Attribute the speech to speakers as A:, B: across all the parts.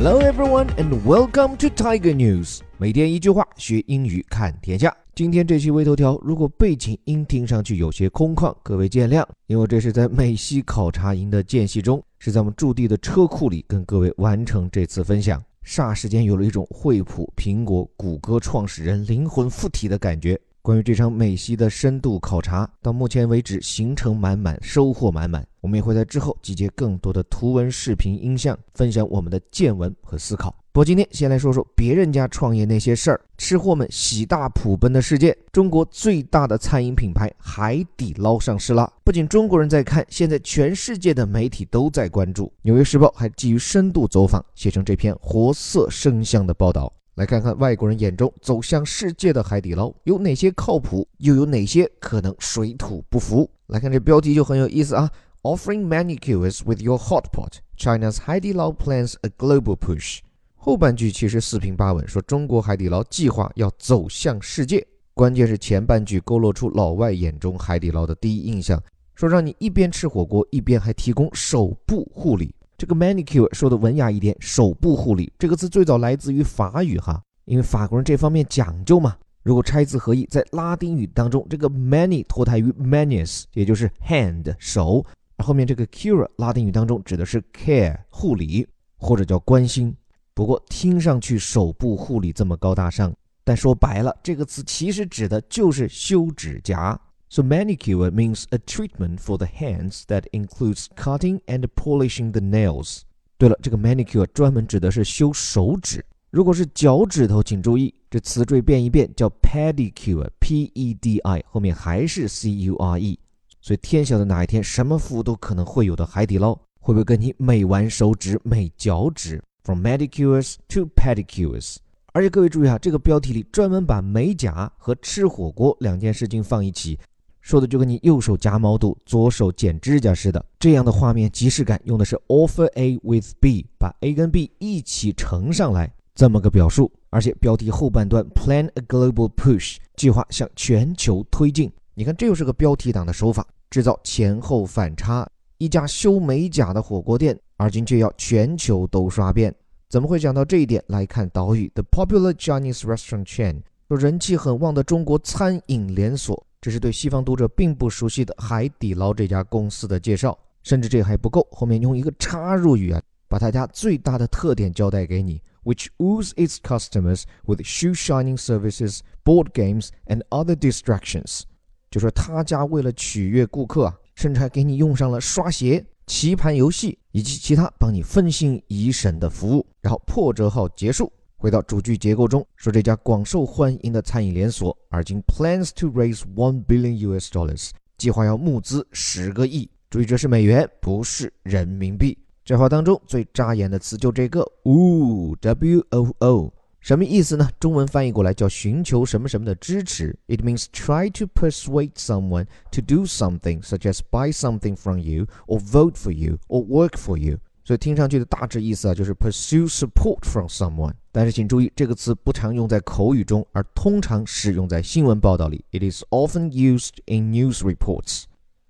A: Hello everyone and welcome to Tiger News。每天一句话，学英语看天下。今天这期微头条，如果背景音听上去有些空旷，各位见谅，因为这是在美西考察营的间隙中，是在我们驻地的车库里跟各位完成这次分享。霎时间有了一种惠普、苹果、谷歌创始人灵魂附体的感觉。关于这场美西的深度考察，到目前为止行程满满，收获满满。我们也会在之后集结更多的图文、视频、音像，分享我们的见闻和思考。不过今天先来说说别人家创业那些事儿，吃货们喜大普奔的事件。中国最大的餐饮品牌海底捞上市了，不仅中国人在看，现在全世界的媒体都在关注。纽约时报还基于深度走访，写成这篇活色生香的报道。来看看外国人眼中走向世界的海底捞有哪些靠谱，又有哪些可能水土不服。来看这标题就很有意思啊。Offering manicures with your hot pot, China's 海底捞 plans a global push。后半句其实四平八稳，说中国海底捞计划要走向世界。关键是前半句勾勒出老外眼中海底捞的第一印象，说让你一边吃火锅，一边还提供手部护理。这个 manicure 说的文雅一点，手部护理这个词最早来自于法语哈，因为法国人这方面讲究嘛。如果拆字合意，在拉丁语当中，这个 mani 脱胎于 manus，也就是 hand 手。后面这个 cure 拉丁语当中指的是 care 护理或者叫关心，不过听上去手部护理这么高大上，但说白了，这个词其实指的就是修指甲。So manicure means a treatment for the hands that includes cutting and polishing the nails。对了，这个 manicure 专门指的是修手指。如果是脚趾头，请注意这词缀变一变，叫 pedicure，P-E-D-I 后面还是 C-U-R-E。所以天晓得哪一天什么服务都可能会有的海底捞，会不会跟你美完手指、美脚趾？From manicures to pedicures。而且各位注意啊，这个标题里专门把美甲和吃火锅两件事情放一起，说的就跟你右手夹毛肚、左手剪指甲似的。这样的画面即视感用的是 offer A with B，把 A 跟 B 一起乘上来这么个表述。而且标题后半段 plan a global push，计划向全球推进。你看，这又是个标题党的手法。制造前后反差，一家修美甲的火锅店，而今却要全球都刷遍，怎么会讲到这一点？来看岛屿，The popular Chinese restaurant chain，说人气很旺的中国餐饮连锁，这是对西方读者并不熟悉的海底捞这家公司的介绍。甚至这还不够，后面用一个插入语啊，把他家最大的特点交代给你，which woos its customers with shoe shining services, board games and other distractions。就说他家为了取悦顾客啊，甚至还给你用上了刷鞋、棋盘游戏以及其他帮你分心怡神的服务。然后破折号结束，回到主句结构中，说这家广受欢迎的餐饮连锁，而今 plans to raise one billion US dollars，计划要募资十个亿。注意这是美元，不是人民币。这话当中最扎眼的词就这个，woo w o o。什么意思呢？中文翻译过来叫寻求什么什么的支持。It means try to persuade someone to do something, such as buy something from you, or vote for you, or work for you。所以听上去的大致意思啊，就是 pursue support from someone。但是请注意，这个词不常用在口语中，而通常使用在新闻报道里。It is often used in news reports。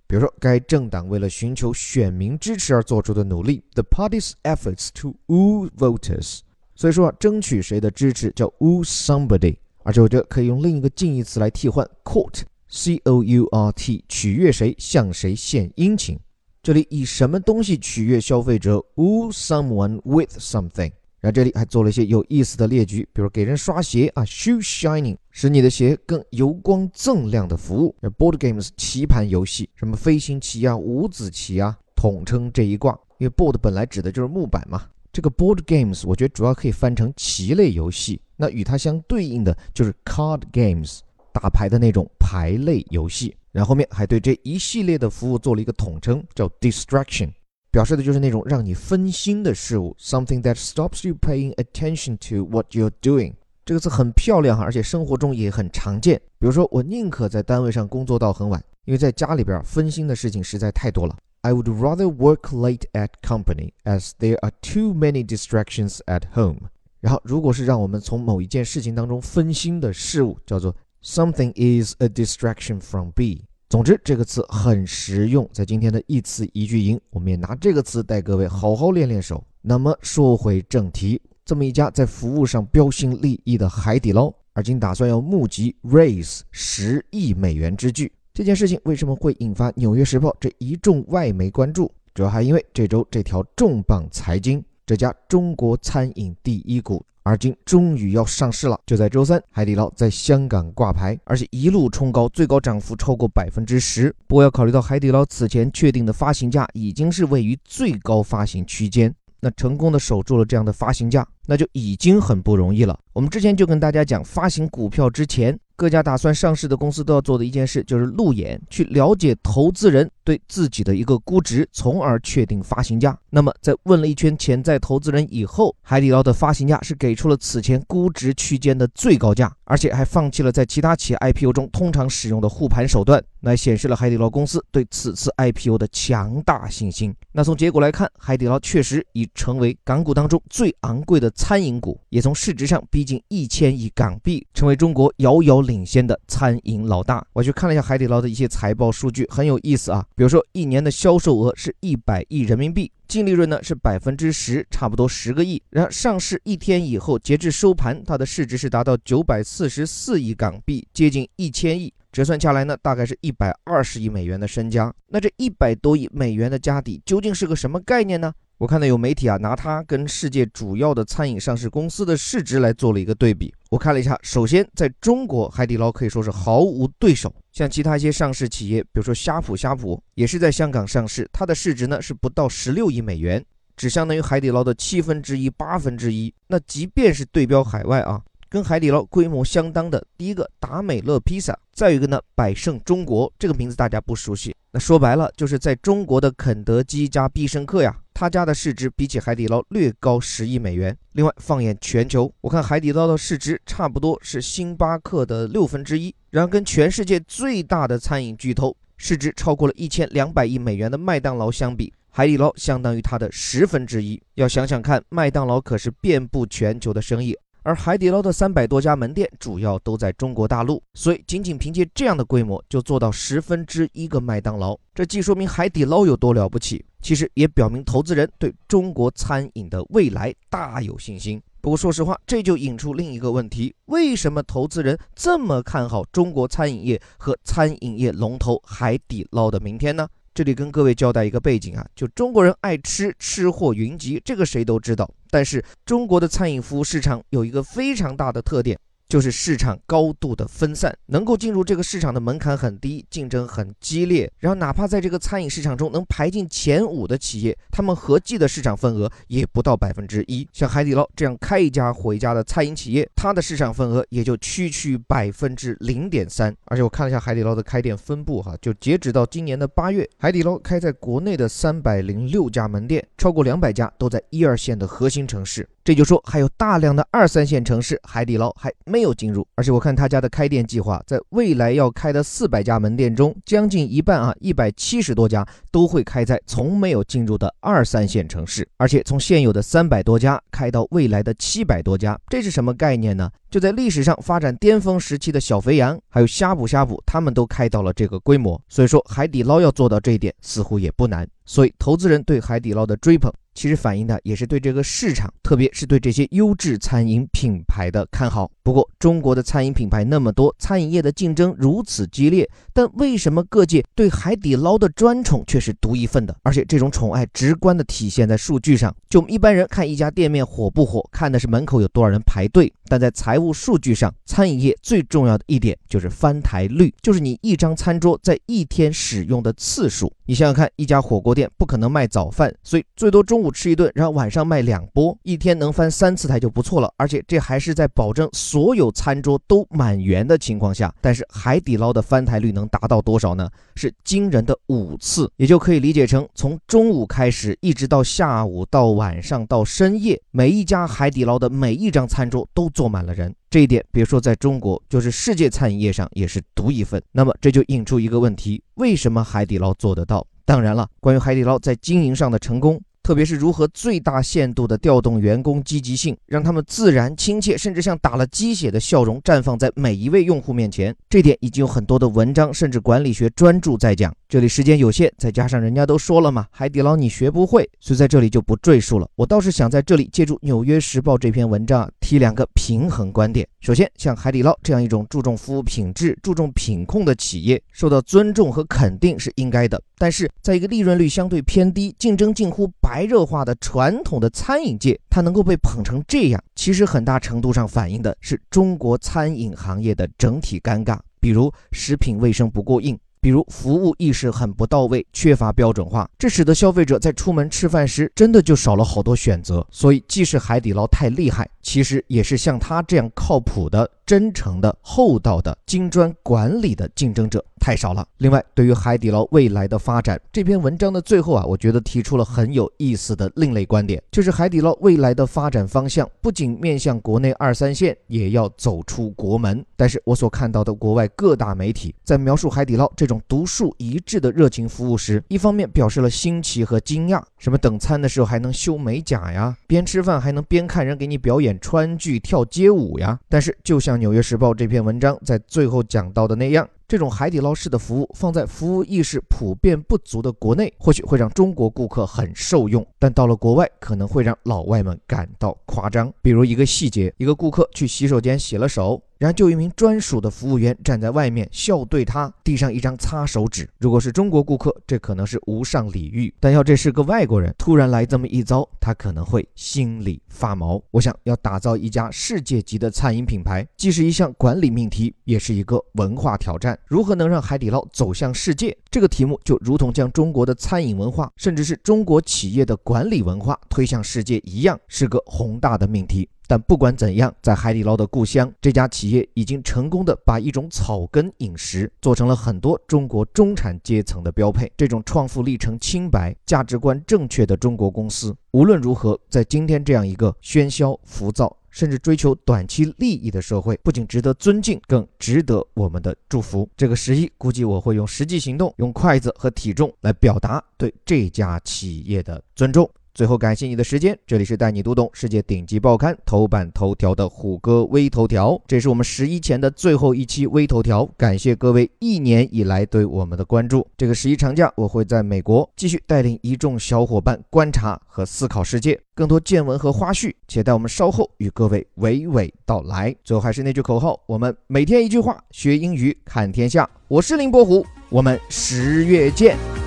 A: 比如说，该政党为了寻求选民支持而做出的努力，the party's efforts to woo voters。所以说啊，争取谁的支持叫 woo somebody，而且我觉得可以用另一个近义词来替换 court，c o u r t，取悦谁，向谁献殷勤。这里以什么东西取悦消费者？woo someone with something。然后这里还做了一些有意思的列举，比如给人刷鞋啊，shoe shining，使你的鞋更油光锃亮的服务。board games，棋盘游戏，什么飞行棋啊、五子棋啊，统称这一挂，因为 board 本来指的就是木板嘛。这个 board games 我觉得主要可以翻成棋类游戏，那与它相对应的就是 card games，打牌的那种牌类游戏。然后面还对这一系列的服务做了一个统称，叫 distraction，表示的就是那种让你分心的事物，something that stops you paying attention to what you're doing。这个词很漂亮哈，而且生活中也很常见。比如说，我宁可在单位上工作到很晚，因为在家里边分心的事情实在太多了。I would rather work late at company as there are too many distractions at home。然后，如果是让我们从某一件事情当中分心的事物，叫做 something is a distraction from B。总之，这个词很实用，在今天的一词一句营，我们也拿这个词带各位好好练练手。那么说回正题，这么一家在服务上标新立异的海底捞，而今打算要募集 raise 十亿美元之巨，这件事情为什么会引发《纽约时报》这一众外媒关注？主要还因为这周这条重磅财经，这家中国餐饮第一股。而今终于要上市了，就在周三，海底捞在香港挂牌，而且一路冲高，最高涨幅超过百分之十。不过要考虑到海底捞此前确定的发行价已经是位于最高发行区间，那成功的守住了这样的发行价，那就已经很不容易了。我们之前就跟大家讲，发行股票之前。各家打算上市的公司都要做的一件事，就是路演，去了解投资人对自己的一个估值，从而确定发行价。那么，在问了一圈潜在投资人以后，海底捞的发行价是给出了此前估值区间的最高价，而且还放弃了在其他企业 IPO 中通常使用的护盘手段，来显示了海底捞公司对此次 IPO 的强大信心。那从结果来看，海底捞确实已成为港股当中最昂贵的餐饮股，也从市值上逼近一千亿港币，成为中国遥遥。领先的餐饮老大，我去看了一下海底捞的一些财报数据，很有意思啊。比如说，一年的销售额是一百亿人民币，净利润呢是百分之十，差不多十个亿。然后上市一天以后，截至收盘，它的市值是达到九百四十四亿港币，接近一千亿，折算下来呢，大概是一百二十亿美元的身家。那这一百多亿美元的家底究竟是个什么概念呢？我看到有媒体啊，拿它跟世界主要的餐饮上市公司的市值来做了一个对比。我看了一下，首先在中国，海底捞可以说是毫无对手。像其他一些上市企业，比如说呷哺呷哺，也是在香港上市，它的市值呢是不到十六亿美元，只相当于海底捞的七分之一、八分之一。那即便是对标海外啊。跟海底捞规模相当的第一个达美乐披萨，再有一个呢百胜中国这个名字大家不熟悉，那说白了就是在中国的肯德基加必胜客呀，他家的市值比起海底捞略高十亿美元。另外放眼全球，我看海底捞的市值差不多是星巴克的六分之一，然而跟全世界最大的餐饮巨头市值超过了一千两百亿美元的麦当劳相比，海底捞相当于它的十分之一。要想想看，麦当劳可是遍布全球的生意。而海底捞的三百多家门店主要都在中国大陆，所以仅仅凭借这样的规模就做到十分之一个麦当劳，这既说明海底捞有多了不起，其实也表明投资人对中国餐饮的未来大有信心。不过说实话，这就引出另一个问题：为什么投资人这么看好中国餐饮业和餐饮业龙头海底捞的明天呢？这里跟各位交代一个背景啊，就中国人爱吃，吃货云集，这个谁都知道。但是中国的餐饮服务市场有一个非常大的特点。就是市场高度的分散，能够进入这个市场的门槛很低，竞争很激烈。然后哪怕在这个餐饮市场中能排进前五的企业，他们合计的市场份额也不到百分之一。像海底捞这样开一家毁一家的餐饮企业，它的市场份额也就区区百分之零点三。而且我看了一下海底捞的开店分布，哈，就截止到今年的八月，海底捞开在国内的三百零六家门店，超过两百家都在一二线的核心城市。这就说，还有大量的二三线城市，海底捞还没有进入。而且我看他家的开店计划，在未来要开的四百家门店中，将近一半啊，一百七十多家都会开在从没有进入的二三线城市。而且从现有的三百多家开到未来的七百多家，这是什么概念呢？就在历史上发展巅峰时期的小肥羊，还有呷哺呷哺，他们都开到了这个规模。所以说，海底捞要做到这一点，似乎也不难。所以，投资人对海底捞的追捧。其实反映的也是对这个市场，特别是对这些优质餐饮品牌的看好。不过，中国的餐饮品牌那么多，餐饮业的竞争如此激烈，但为什么各界对海底捞的专宠却是独一份的？而且这种宠爱直观的体现在数据上。就我们一般人看一家店面火不火，看的是门口有多少人排队，但在财务数据上，餐饮业最重要的一点就是翻台率，就是你一张餐桌在一天使用的次数。你想想看，一家火锅店不可能卖早饭，所以最多中午。吃一顿，然后晚上卖两波，一天能翻三次台就不错了。而且这还是在保证所有餐桌都满员的情况下。但是海底捞的翻台率能达到多少呢？是惊人的五次，也就可以理解成从中午开始，一直到下午到晚上到深夜，每一家海底捞的每一张餐桌都坐满了人。这一点别说在中国，就是世界餐饮业上也是独一份。那么这就引出一个问题：为什么海底捞做得到？当然了，关于海底捞在经营上的成功。特别是如何最大限度地调动员工积极性，让他们自然、亲切，甚至像打了鸡血的笑容绽放在每一位用户面前。这点已经有很多的文章，甚至管理学专著在讲。这里时间有限，再加上人家都说了嘛，海底捞你学不会，所以在这里就不赘述了。我倒是想在这里借助《纽约时报》这篇文章提两个平衡观点。首先，像海底捞这样一种注重服务品质、注重品控的企业，受到尊重和肯定是应该的。但是，在一个利润率相对偏低、竞争近乎白热化的传统的餐饮界，它能够被捧成这样，其实很大程度上反映的是中国餐饮行业的整体尴尬，比如食品卫生不过硬。比如服务意识很不到位，缺乏标准化，这使得消费者在出门吃饭时真的就少了好多选择。所以，即使海底捞太厉害，其实也是像他这样靠谱的。真诚的、厚道的、金砖管理的竞争者太少了。另外，对于海底捞未来的发展，这篇文章的最后啊，我觉得提出了很有意思的另类观点，就是海底捞未来的发展方向不仅面向国内二三线，也要走出国门。但是我所看到的国外各大媒体在描述海底捞这种独树一帜的热情服务时，一方面表示了新奇和惊讶，什么等餐的时候还能修美甲呀，边吃饭还能边看人给你表演川剧、跳街舞呀。但是就像《纽约时报》这篇文章在最后讲到的那样，这种海底捞式的服务放在服务意识普遍不足的国内，或许会让中国顾客很受用，但到了国外，可能会让老外们感到夸张。比如一个细节，一个顾客去洗手间洗了手。然后就一名专属的服务员站在外面笑对他递上一张擦手纸。如果是中国顾客，这可能是无上礼遇；但要这是个外国人突然来这么一遭，他可能会心里发毛。我想要打造一家世界级的餐饮品牌，既是一项管理命题，也是一个文化挑战。如何能让海底捞走向世界？这个题目就如同将中国的餐饮文化，甚至是中国企业的管理文化推向世界一样，是个宏大的命题。但不管怎样，在海底捞的故乡，这家企业已经成功的把一种草根饮食做成了很多中国中产阶层的标配。这种创富历程清白、价值观正确的中国公司，无论如何，在今天这样一个喧嚣、浮躁，甚至追求短期利益的社会，不仅值得尊敬，更值得我们的祝福。这个十一，估计我会用实际行动，用筷子和体重来表达对这家企业的尊重。最后，感谢你的时间。这里是带你读懂世界顶级报刊头版头条的虎哥微头条，这是我们十一前的最后一期微头条。感谢各位一年以来对我们的关注。这个十一长假，我会在美国继续带领一众小伙伴观察和思考世界。更多见闻和花絮，且待我们稍后与各位娓娓道来。最后还是那句口号：我们每天一句话，学英语看天下。我是林伯虎，我们十月见。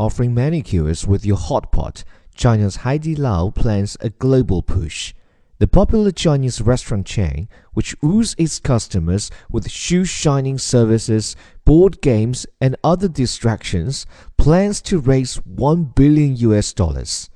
A: Offering manicures with your hot pot, China's Haidi Lao plans a global push. The popular Chinese restaurant chain, which woos its customers with shoe shining services, board games, and other distractions, plans to raise 1 billion US dollars.